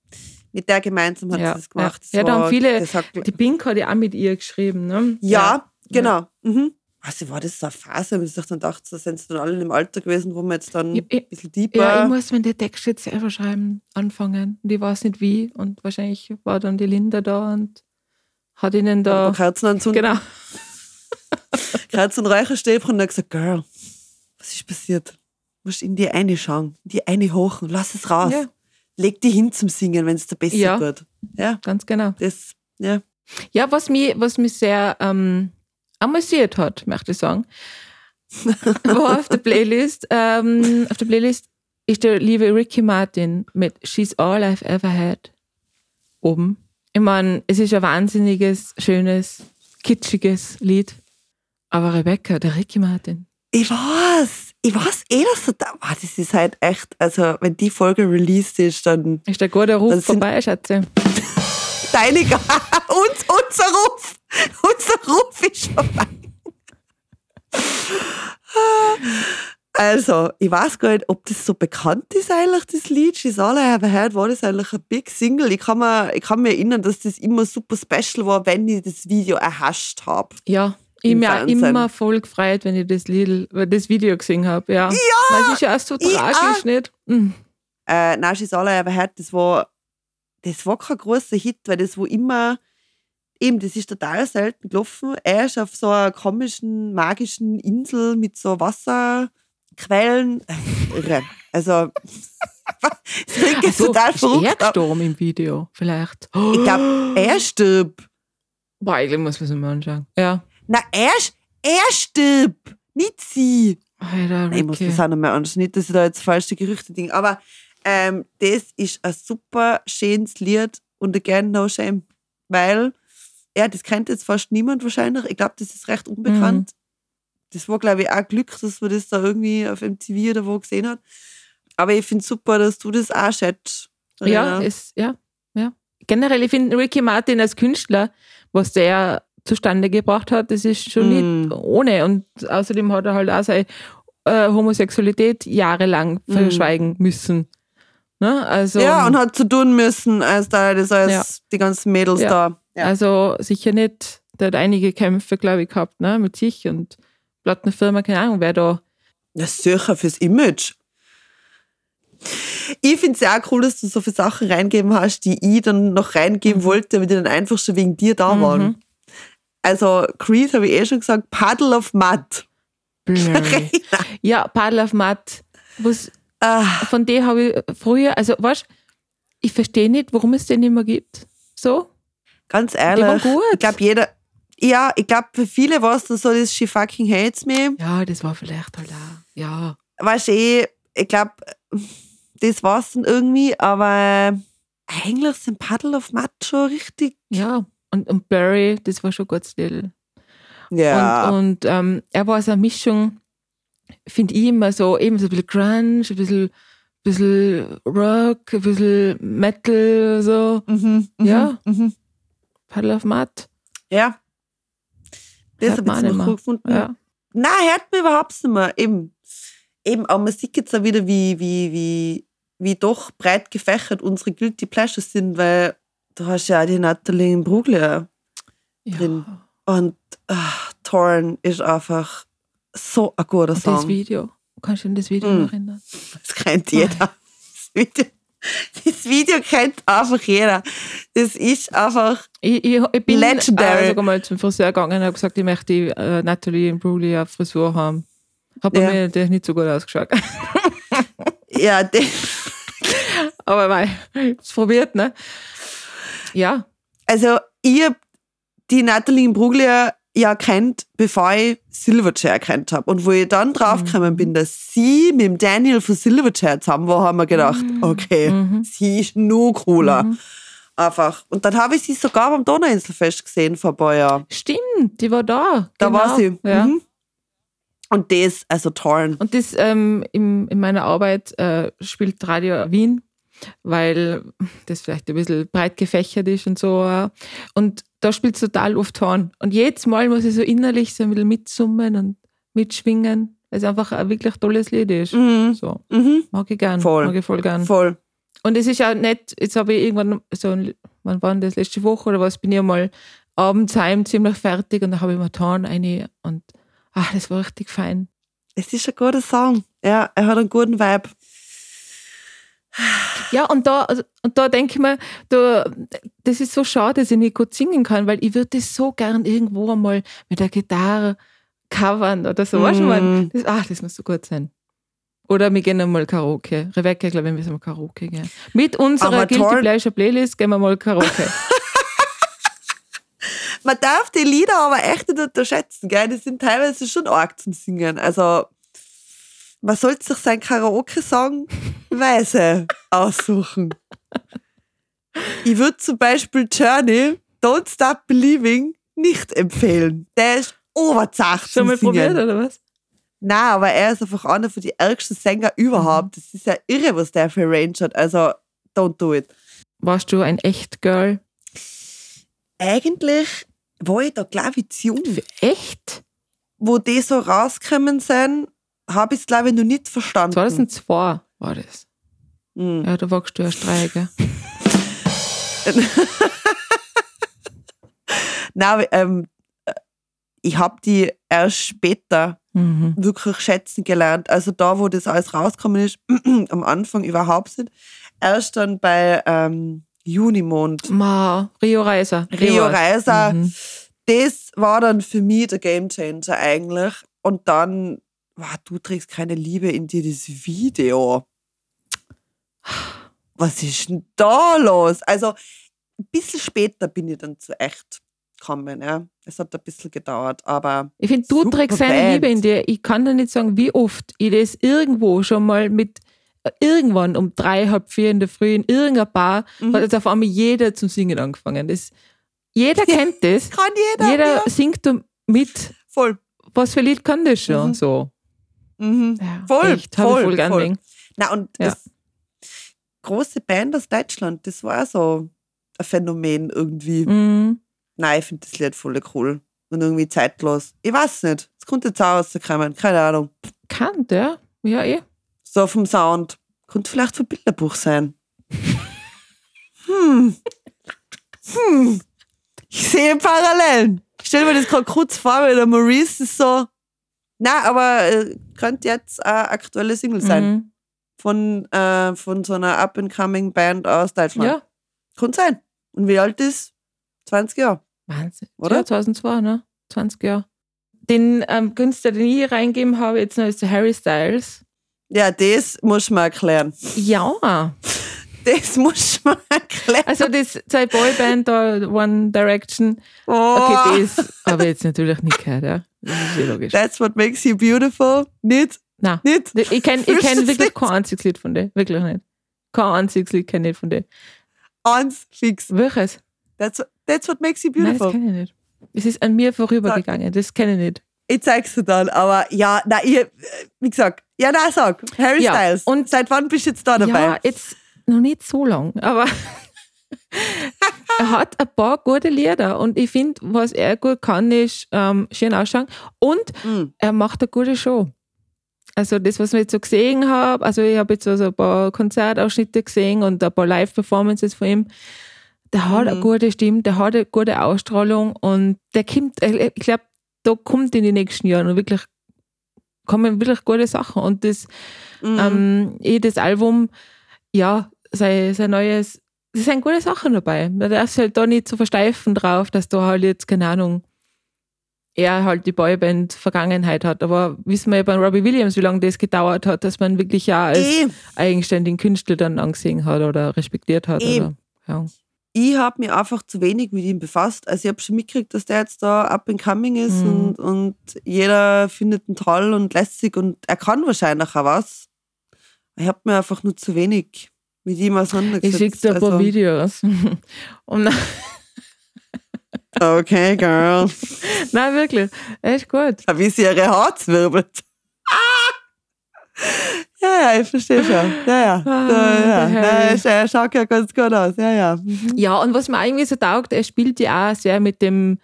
Mit der gemeinsam hat Ja, sie das gemacht. Das ja. Ja, da haben viele- Die Pink hat ja auch mit ihr geschrieben, ne? ja, genau. Mhm. Also war das so eine Phase, wo ich dann dachte, da sind sie dann alle im Alter gewesen, wo wir jetzt dann Ja, ein ich- bisschen deeper. Ja, ich muss mir den Text jetzt selber schreiben, anfangen. Und ich weiß nicht wie. Und wahrscheinlich war dann die Linda da und hat ihnen da. Kerzen anzünden, Genau. Kerzen Räucherstäbchen und hat gesagt, Girl, was ist passiert? Du musst in die eine schauen, in die eine hochen, lass es raus. Ja. Leg die hin zum Singen, wenn es dir besser Ja. wird. Ja, Ganz genau. das, ja. Ja, was mich, was mich sehr ähm, amüsiert hat, möchte ich sagen, war auf der Playlist, ähm, auf der Playlist ist der liebe Ricky Martin mit She's All I've Ever Had oben. Ich meine, es ist ein wahnsinniges, schönes, kitschiges Lied. Aber Rebecca, der Ricky Martin. Ich weiß, ich weiß eh, dass du da war. Das ist halt echt, also wenn die Folge released ist, dann Ist der gute Ruf vorbei, Schatze? deine Ga- und unser Ruf, unser Ruf ist vorbei. Also, ich weiß gar nicht, ob das so bekannt ist eigentlich, das Lied. She's All I Ever Had, war das eigentlich ein Big Single? Ich kann, mir, ich kann mich erinnern, dass das immer super special war, wenn ich das Video erhascht habe. Ja, Ich im mir auch immer voll gefreut, wenn ich das, Lied, das Video gesehen habe. Ja. Ja, Weil es ist ja auch so ich tragisch, auch. nicht? Mhm. äh, Now She's All I Ever Had, das war, das war kein großer Hit, weil das war immer, eben, das ist total selten gelaufen. Er ist auf so einer komischen, magischen Insel mit so Wasserquellen. Äh, irre. Also, das klingt jetzt So, total er verrückt. gestorben im Video, vielleicht. Ich glaube, er stirbt. Boah, eigentlich muss man es mal anschauen. Ja. Na, er, er stirbt, nicht sie. Alter, Ich muss Ricky. das auch noch mal anschauen. Nicht, dass ich da jetzt falsche Gerüchte ding. Aber ähm, das ist ein super schönes Lied und again, no shame. Weil, ja, das kennt jetzt fast niemand wahrscheinlich. Ich glaube, das ist recht unbekannt. Das war, glaube ich, auch Glück, dass man das da irgendwie auf MTV oder wo gesehen hat. Aber ich finde super, dass du das auch schätzt. Ja, es, ja, ja. Generell, ich finde Ricky Martin als Künstler, was der zustande gebracht hat, das ist schon Mm. nicht ohne. Und außerdem hat er halt auch seine äh, Homosexualität jahrelang Mm. verschweigen müssen. Ne? Also, ja, und hat zu tun müssen, als da das als Ja. die ganzen Mädels Ja. da. Ja. also sicher nicht. Der hat einige Kämpfe, glaube ich, gehabt, ne? mit sich und Plattenfirma, keine Ahnung, wer da. Ja, sicher fürs Image. Ich finde es ja auch cool, dass du so viele Sachen reingeben hast, die ich dann noch reingeben wollte, aber die dann einfach schon wegen dir da Mhm. waren. Also, Creed habe ich eh schon gesagt, Puddle of Mud. Ja, Paddle of Matt. Was, Ah, von dem habe ich früher, also weißt ich verstehe nicht, warum es den nicht mehr gibt. So? ganz Die waren ehrlich, gut. ich glaube, jeder, ja, ich glaube, für viele war es dann so, das She fucking hates me. Ja, das war vielleicht halt auch. Ja. Weißt du, eh, ich glaube, das war es dann irgendwie, aber eigentlich sind Puddle of Mud schon richtig. Ja. Und, und Barry, das war schon gut still. Ja. Und, und ähm, er war so eine Mischung, finde ich immer so, eben so ein bisschen Grunge, ein bisschen, bisschen Rock, ein bisschen Metal, so. mhm, mhm, Ja. Mhm. Paddle of Matt. Ja. Das habe ich noch cool gefunden. Ja. Nein, hört mir überhaupt nicht mehr. Eben. Eben, aber man sieht jetzt auch wieder, wie, wie, wie, wie doch breit gefächert unsere Guilty Pleasures sind, weil du hast ja auch die Natalie Bruglia ja. drin. Und ach, Torn ist einfach so ein guter Und das Song. Video. Kannst du an das Video Mm. noch erinnern? Das kennt jeder. Das Video, das Video kennt einfach jeder. Das ist einfach Ich, ich, ich bin Legendary. äh, sogar mal zum Friseur gegangen und habe gesagt, ich möchte die äh, Natalie Imbruglia Frisur haben. Hat bei Ja. mir natürlich nicht so gut ausgeschaut. ja, das, Aber mei, es probiert, ne? Ja. also ich hab die Natalie Bruglia ja kennt, bevor ich Silverchair kennt habe. Und wo ich dann draufgekommen bin, dass sie mit dem Daniel von Silverchair zusammen war, haben wir gedacht, okay, Mhm. sie ist nur cooler. Einfach. Und dann habe ich sie sogar beim Donauinselfest gesehen vor ein paar Jahren. Stimmt, die war da. Da genau. war sie. Ja. Mhm. Und das, also Torn. Und das ähm, im, in meiner Arbeit äh, spielt Radio Wien, weil das vielleicht ein bisschen breit gefächert ist und so. Und da spielt es total oft Horn. Und jedes Mal muss ich so innerlich so ein bisschen mitsummen und mitschwingen, weil es einfach ein wirklich tolles Lied ist. Mhm. So, Mhm. mag ich gern. Voll. Mag ich voll gern. Voll. Und es ist ja nett, jetzt habe ich irgendwann so, wann war denn das, letzte Woche oder was, bin ich einmal abends heim ziemlich fertig und da habe ich mir Tarn eine und ach, das war richtig fein. Es ist ein guter Song. Ja, er hat einen guten Vibe. Ja, und da, also- und da denke ich mir, da, das ist so schade, dass ich nicht gut singen kann, weil ich würde das so gern irgendwo einmal mit der Gitarre covern oder so. Weißt du, Mm. man, das, ach, das muss so gut sein. Oder wir gehen einmal Karaoke. Rebecca, ich glaube, wir müssen mal Karaoke gehen. Mit unserer Aber Guilty. Pleasure Playlist gehen wir mal Karaoke. Man darf die Lieder aber echt nicht unterschätzen, gell? Die sind teilweise schon arg zum Singen. Also, man sollte sich seinen Karaoke-Song weise aussuchen. Ich würde zum Beispiel Journey, Don't Stop Believing, nicht empfehlen. Der ist oberzacht Schon mal probiert, oder was? Nein, aber er ist einfach einer von den ärgsten Sänger überhaupt. Das ist ja irre, was der für Range hat. Also, don't do it. Warst du ein echt Girl? Eigentlich war ich da, glaube ich, zu jung. Echt? Wo die so rausgekommen sind, habe ich es, glaube ich, noch nicht verstanden. 2002 war das. Mhm. Ja, da warst du erst drei, gell? Nein, ähm, äh, ich habe die erst später Mhm. wirklich schätzen gelernt. Also da, wo das alles rausgekommen ist, am Anfang überhaupt nicht. Erst dann bei ähm, Junimond, Ma, Rio Reiser. Rio Reiser, Mhm. das war dann für mich der Gamechanger eigentlich. Und dann, du trägst keine Liebe in dir das Video. Was ist denn da los? Also, ein bisschen später bin ich dann zu echt gekommen. Ja. Es hat ein bisschen gedauert, aber Ich finde, du trägst seine. Liebe in dir. Ich kann dir nicht sagen, wie oft ich das irgendwo schon mal mit äh, irgendwann um drei, halb vier in der Früh in irgendeiner Bar Mhm. hat jetzt auf einmal jeder zum Singen angefangen. Das, jeder kennt das. kann jeder. Jeder Ja, singt mit. voll. Was für Lied kann das schon? Mhm. So. Mhm. Ja, Voll, echt, voll, voll gern voll. Na, und Ja. das große Band aus Deutschland, das war so ein Phänomen irgendwie. Mhm. Nein, ich finde das Lied voll cool. Und irgendwie zeitlos. Ich weiß nicht. Es könnte jetzt auch rauskommen. Keine Ahnung. Kann der? Ja, eh. So vom Sound. Könnte vielleicht von Bilderbuch sein. Hm. Hm. Ich sehe Parallelen. Ich stelle mir das gerade kurz vor, weil der Maurice ist so. Na, aber äh, könnte jetzt eine aktuelle Single sein. Mhm. Von, äh, von so einer up-and-coming Band aus Deutschland. Ja, Könnte sein. Und wie alt ist? 20 Jahre. Wahnsinn. Oder? Ja, 2002, ne? 20 Jahre. Den ähm, Künstler, den ich reingeben habe, jetzt noch ist der Harry Styles. Ja, das muss man erklären. Ja. Das muss man erklären. Also das seine Boyband da, One Direction. Oh, Okay, das habe ich jetzt natürlich nicht gehört, ja. Das ist ja logisch. That's what makes you beautiful. Nicht? Nein. Nicht? Ich kenne ich kenn wirklich kein einziges Lied von dir. Wirklich nicht. Kein einziges Lied kenne ich von dir. Eins fix. Welches? That's, that's what makes you Nein, das beautiful. kenne ich nicht. Es ist an mir vorübergegangen. Das kenne ich nicht. ich zeig's dir dann, aber ja, na, ich, wie gesagt, ja, na, sag. Harry Ja, Styles. und- seit wann bist du jetzt da dabei? Ja, jetzt noch nicht so lang, aber er hat ein paar gute Lieder und ich finde, was er gut kann, ist ähm, schön ausschauen und Mhm. er macht eine gute Show. Also das, was ich jetzt so gesehen habe, also ich habe jetzt also ein paar Konzertausschnitte gesehen und ein paar Live-Performances von ihm. Der hat eine Mhm. gute Stimme, der hat eine gute Ausstrahlung und der kommt, ich glaube, da kommt in den nächsten Jahren wirklich, kommen wirklich gute Sachen und das, Mhm. ähm, eh das Album, ja, sein, sein neues, es sind gute Sachen dabei. Man darf sich halt da nicht so versteifen drauf, dass da halt jetzt, keine Ahnung, er halt die Boyband Vergangenheit hat. Aber wissen wir ja bei Robbie Williams, wie lange das gedauert hat, dass man wirklich ja als Eh, eigenständigen Künstler dann angesehen hat oder respektiert hat. Eh. Oder, ja. ich habe mich einfach zu wenig mit ihm befasst. Also ich habe schon mitgekriegt, dass der jetzt da up and coming ist Mhm. und, und jeder findet ihn toll und lässig und er kann wahrscheinlich auch was. Ich habe mir einfach nur zu wenig mit ihm Ich auseinandergesetzt. schicke dir ein paar Also, Videos. Und na, Okay, girl. nein, wirklich, echt gut. Wie sie ihre Haare zwirbelt. Ah! Ja, ja, ich verstehe schon. Ja, ja. Ah, ja, ja. ja er schaut ja ganz gut aus. Ja, ja. Mhm. Ja, und was mir irgendwie so taugt, er spielt ja auch sehr mit dem,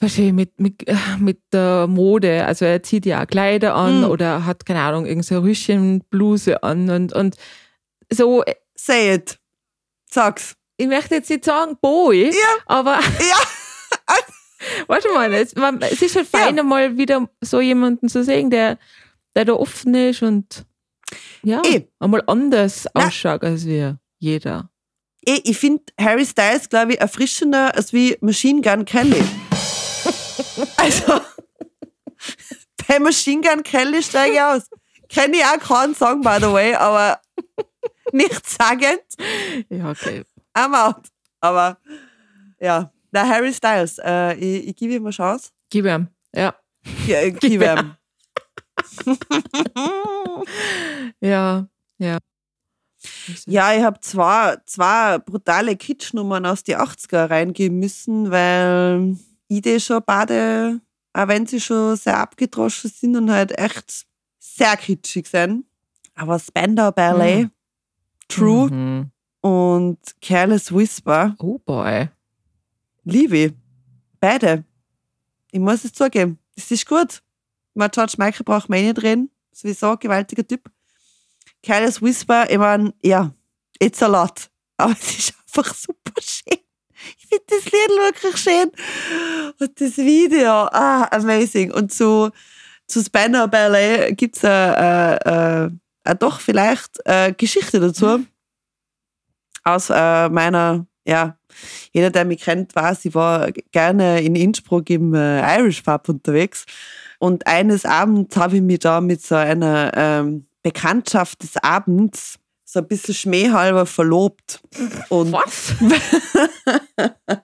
wahrscheinlich mit, mit, äh, mit der Mode. Also er zieht ja auch Kleider an Mhm. oder hat, keine Ahnung, irgendeine so Rüschenbluse an und, und so, Say it. Sag's. ich möchte jetzt nicht sagen Boy, Ja. aber Ja. warte mal, es, man, es ist schon fein, Ja. mal wieder so jemanden zu sehen, der, der da offen ist und ja, Eh. einmal anders Na. ausschaut als wir, jeder. Eh, ich finde Harry Styles, glaube ich, erfrischender als wie Machine Gun Kelly. also, bei Machine Gun Kelly steige ich aus. Kenne ich auch keinen Song, by the way, aber nichts sagend. Ja, okay. I'm out. Aber ja, der Harry Styles, äh, ich, ich gebe ihm eine Chance. Gib ihm. Ja. Ja, ich gebe ihm. Ja, ja. Ja, ich habe zwei, zwei brutale Kitschnummern aus die 80er reingeben müssen, weil ich die schon beide, auch wenn sie schon sehr abgedroschen sind und halt echt sehr kitschig sind. Aber Spandau Ballet, Mhm. True Mhm. und Careless Whisper, Oh boy. liebe ich. Beide. Ich muss es zugeben. Das ist gut. Mal George Michael braucht man eh nicht reden. Sowieso ein gewaltiger Typ. Careless Whisper, ich meine, ja, it's a lot. Aber es ist einfach super schön. Ich finde das Lied wirklich schön. Und das Video, ah, amazing. Und zu, zu Spanner Ballet gibt es äh, äh, doch vielleicht äh, Geschichte dazu. Aus äh, meiner, ja, jeder, der mich kennt, weiß, ich war gerne in Innsbruck im äh, Irish Pub unterwegs. Und eines Abends habe ich mich da mit so einer ähm, Bekanntschaft des Abends so ein bisschen schmähhalber verlobt. Und Was?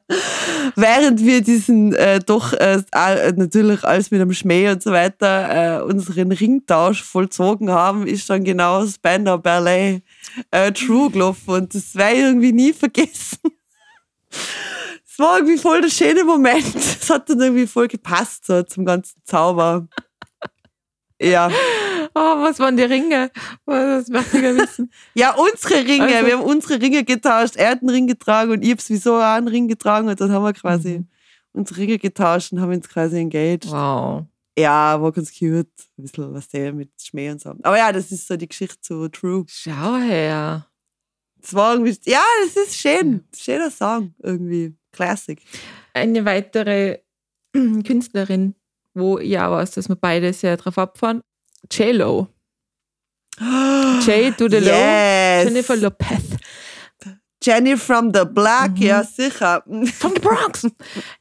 während wir diesen äh, doch äh, äh, natürlich alles mit einem Schmäh und so weiter äh, unseren Ringtausch vollzogen haben, ist dann genau Spandau Ballet äh, True gelaufen und das werde ich irgendwie nie vergessen. Es war irgendwie voll der schöne Moment. Es hat dann irgendwie voll gepasst so zum ganzen Zauber. Ja. Oh, was waren die Ringe? Das möchte ich ja wissen. Ja, unsere Ringe. Also- wir haben unsere Ringe getauscht. Er hat einen Ring getragen und ich habe sowieso auch einen Ring getragen und dann haben wir quasi Mhm. unsere Ringe getauscht und haben uns quasi engaged. Wow. Ja, war ganz cute. Ein bisschen was der mit Schmäh und so. Aber ja, das ist so die Geschichte zu True. Schau her. Das war irgendwie, ja, das ist schön. Schöner Song irgendwie. Classic. Eine weitere Künstlerin, wo auch weiß, dass wir beide sehr drauf abfahren. J-Lo. J the yes. Low. Jennifer Lopez. Jenny from the Block, Mhm. ja sicher. From the Bronx.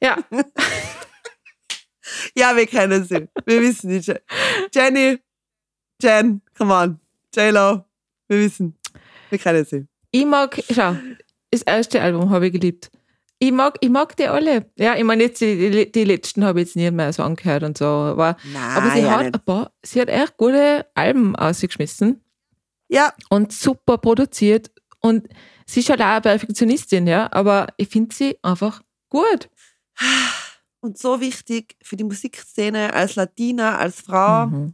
Ja. Ja, wir kennen sie. Wir wissen die. Je- Jenny, Jen, come on. J-Lo, wir wissen. Wir kennen sie. Ich mag, schau, das erste Album habe ich geliebt. Ich mag, ich mag die alle. Ja, ich meine, jetzt die, die, letzten habe ich jetzt nie mehr so angehört und so. Aber, Nein, aber sie, ja hat nicht. ein paar, sie hat echt gute Alben ausgeschmissen Ja, und super produziert. Und sie ist halt auch eine Perfektionistin, ja, aber ich finde sie einfach gut. und so wichtig für die Musikszene als Latina, als Frau. Mhm.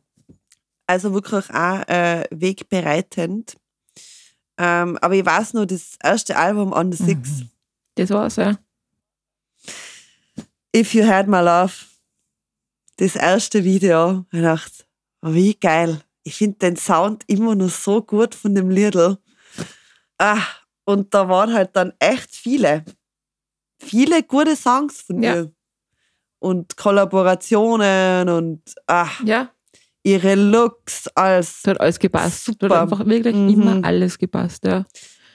Also wirklich auch äh, wegbereitend. Ähm, aber ich weiß nur, das erste Album On the Six, Mhm. Das war's, ja. If You Had My Love, das erste Video, ich dachte, oh, wie geil. Ich finde den Sound immer noch so gut von dem Liedl. Ah, und da waren halt dann echt viele, viele gute Songs von Ja. ihr. Und Kollaborationen und ah, Ja, ihre Looks als es hat alles gepasst. Es hat Super. einfach wirklich Mhm. immer alles gepasst, ja.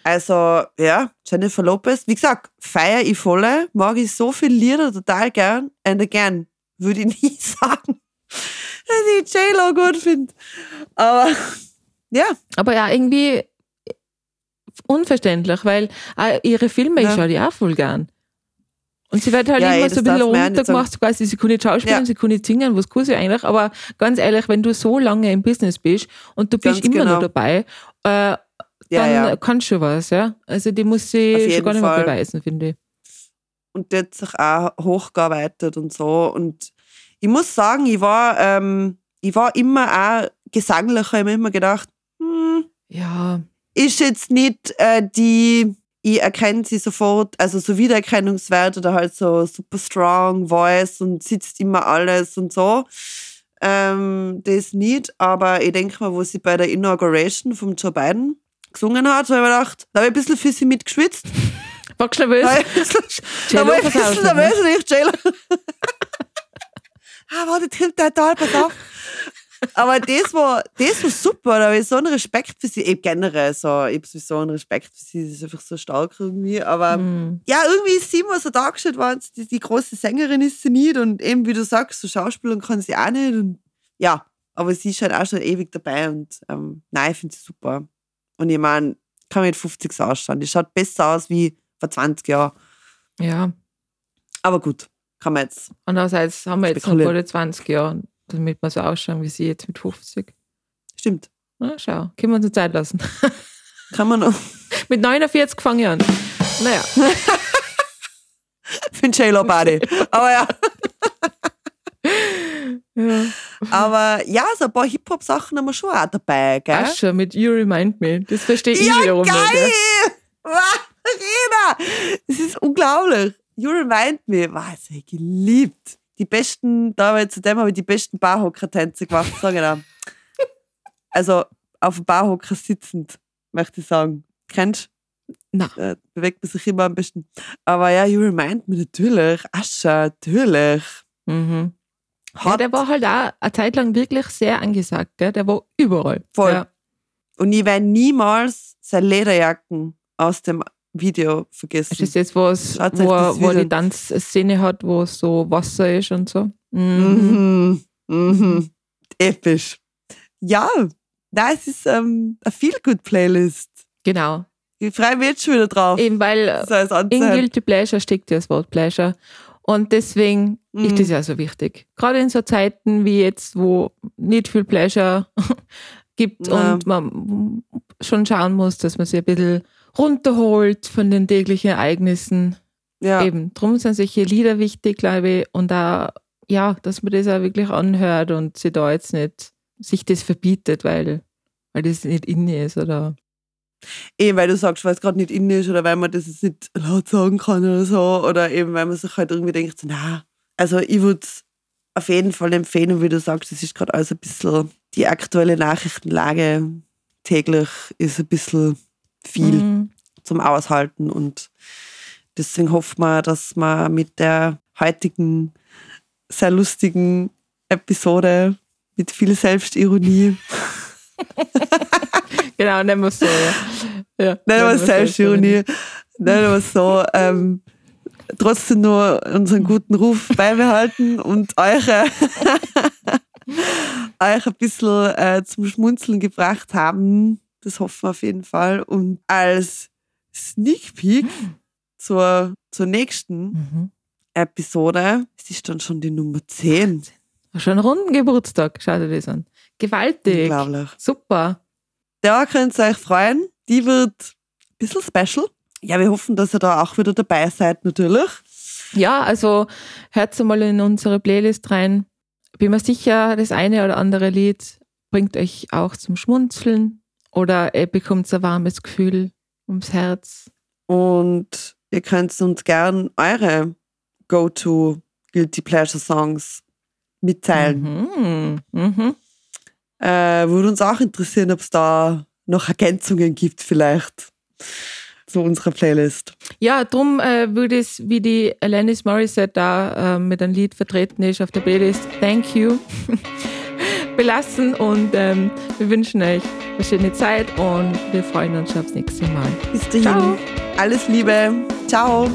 Also, ja, Jennifer Lopez. Wie gesagt, feier ich voll. Mag ich so viele Lieder total gern. And again, würde ich nie sagen, dass ich J-Lo gut finde. Aber, ja, Aber ja, irgendwie unverständlich, weil auch ihre Filme, Ja. ich schaue die auch voll gern. Und sie wird halt Ja, immer ey, so das ein bisschen runtergemacht, quasi, sie kann nicht schauspielen, Ja. sie kann nicht singen, was kann sie eigentlich, aber ganz ehrlich, wenn du so lange im Business bist und du bist Ganz immer noch genau. dabei, äh, dann ja. kannst du was, ja. Also die muss sie schon gar nicht mehr Fall. beweisen, finde ich. Und die hat sich auch hochgearbeitet und so. Und ich muss sagen, ich war, ähm, ich war immer auch gesanglicher. Ich habe mir immer gedacht, hm, Ja, ist jetzt nicht äh, die, ich erkenne sie sofort, also so Wiedererkennungswert oder halt so super strong Voice und sitzt immer alles und so. Ähm, das nicht, aber ich denke mal, wo sie bei der Inauguration vom Joe Biden gesungen hat, habe ich mir gedacht, da habe ich ein bisschen für sie mitgeschwitzt. Warst du nervös? Da war ich ein bisschen- ne? nervös und ich, Jayla. ah, warte, tilt total, pass auf. Aber das war, das war super, da habe ich so einen Respekt für sie, eben generell so, ich habe sowieso einen Respekt für sie, sie ist einfach so stark irgendwie, aber Hm. ja, irgendwie ist sie immer so dargestellt worden, die, die große Sängerin ist sie nicht und eben, wie du sagst, so Schauspielern kann sie auch nicht und ja, aber sie ist halt auch schon ewig dabei und ähm, nein, ich finde sie super. Und ich meine, kann mit 50 so ausschauen, die schaut besser aus wie vor 20 Jahren, Ja, aber gut, kann man jetzt, andererseits haben wir jetzt noch Spekulieren. gerade 20 Jahre, damit wir so ausschauen wie sie jetzt mit 50. stimmt, Na, schau, können wir uns noch Zeit lassen. kann man noch, mit 49 fange ich an. Naja, für den J-Lo Body, aber ja. Ja. Aber ja, so ein paar Hip-Hop-Sachen haben wir schon auch dabei, gell? Ascher mit You Remind Me. Das verstehe ich Ja, wiederum geil! nicht. Wow, Rena! Das ist unglaublich. You remind me. Wow, das habe ich geliebt. Die besten, da ich, zu dem habe ich die besten Barhocker-Tänze gemacht, sage ich dir. Also auf dem Barhocker sitzend, möchte ich sagen. Kennst Na. Da bewegt man sich immer am besten. Aber ja, You Remind Me natürlich. Ascha, natürlich. Mhm. Ja, Hat der war halt auch eine Zeit lang wirklich sehr angesagt. Gell? Der war überall. Voll. Ja. Und ich werde niemals seine Lederjacken aus dem Video vergessen. Das ist jetzt was, Schaut wo, das wo die Tanzszene hat, wo so Wasser ist und so. Mhm. Mhm. Mhm. Episch. Ja, nein, es ist ähm, eine Feel-Good-Playlist. Genau. Ich freue mich jetzt schon wieder drauf. Eben weil in. Guilty Pleasure steckt ja das Wort Pleasure. Und deswegen Mhm. ist das ja so wichtig. Gerade in so Zeiten wie jetzt, wo nicht viel Pleasure gibt Ja. und man schon schauen muss, dass man sich ein bisschen runterholt von den täglichen Ereignissen. Ja. Eben, drum sind solche Lieder wichtig, glaube ich. Und auch, ja, dass man das auch wirklich anhört und sich da jetzt nicht sich das verbietet, weil, weil das nicht inne ist oder Eben, weil du sagst, weil es gerade nicht in ist oder weil man das jetzt nicht laut sagen kann oder so. Oder eben, weil man sich halt irgendwie denkt, na, also ich würde es auf jeden Fall empfehlen, wie du sagst, es ist gerade alles ein bisschen, die aktuelle Nachrichtenlage täglich ist ein bisschen viel Mhm. zum Aushalten und deswegen hoffen wir, dass wir mit der heutigen sehr lustigen Episode mit viel Selbstironie, Genau, nehmen wir es so, ja. ja nennen wir es Selbstironie, nennen wir es so, ähm, trotzdem nur unseren guten Ruf beibehalten und eure, euch ein bisschen äh, zum Schmunzeln gebracht haben. Das hoffen wir auf jeden Fall. Und als Sneak Peek zur, zur nächsten Mhm. Episode, es ist dann schon die Nummer 10. Schon runden Geburtstag, schau dir das an. Gewaltig. Unglaublich. Super. Da könnt ihr euch freuen. Die wird ein bisschen special. Ja, wir hoffen, dass ihr da auch wieder dabei seid, natürlich. Ja, also hört mal in unsere Playlist rein. Bin mir sicher, das eine oder andere Lied bringt euch auch zum Schmunzeln oder ihr bekommt ein warmes Gefühl ums Herz. Und ihr könnt uns gern eure Go-To Guilty Pleasure Songs mitteilen. Mhm. Mhm. Äh, würde uns auch interessieren, ob es da noch Ergänzungen gibt, vielleicht zu unserer Playlist. Ja, drum äh, würde es, wie die Alanis Morissette da äh, mit einem Lied vertreten ist auf der Playlist, Thank You, belassen und ähm, wir wünschen euch eine schöne Zeit und wir freuen uns schon aufs nächste Mal. Bis dahin, Ciao. alles Liebe. Ciao.